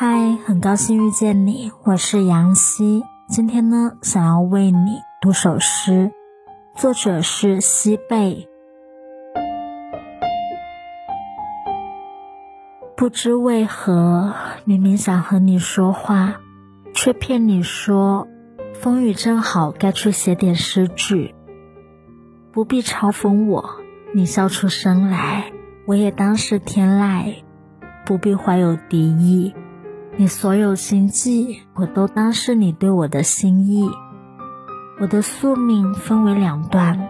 嗨，很高兴遇见你，我是杨希。今天呢，想要为你读首诗，作者是西贝。不知为何，明明想和你说话，却骗你说风雨正好，该去写点诗句。不必嘲讽我，你笑出声来，我也当是天籁。不必怀有敌意。你所有心迹，我都当是你对我的心意。我的宿命分为两段：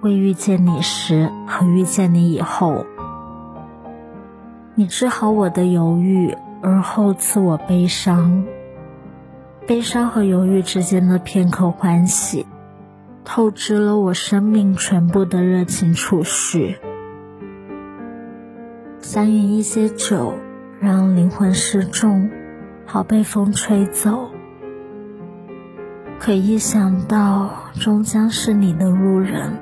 未遇见你时和遇见你以后。你治好我的犹豫，而后赐我悲伤。悲伤和犹豫之间的片刻欢喜，透支了我生命全部的热情储蓄。想饮一些酒。让灵魂失重，好被风吹走。可一想到终将是你的路人，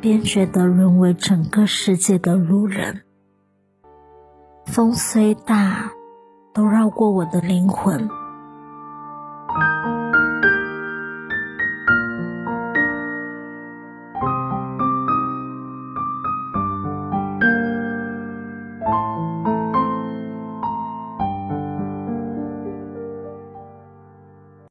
便觉得沦为整个世界的路人。风虽大，都绕过我的灵魂。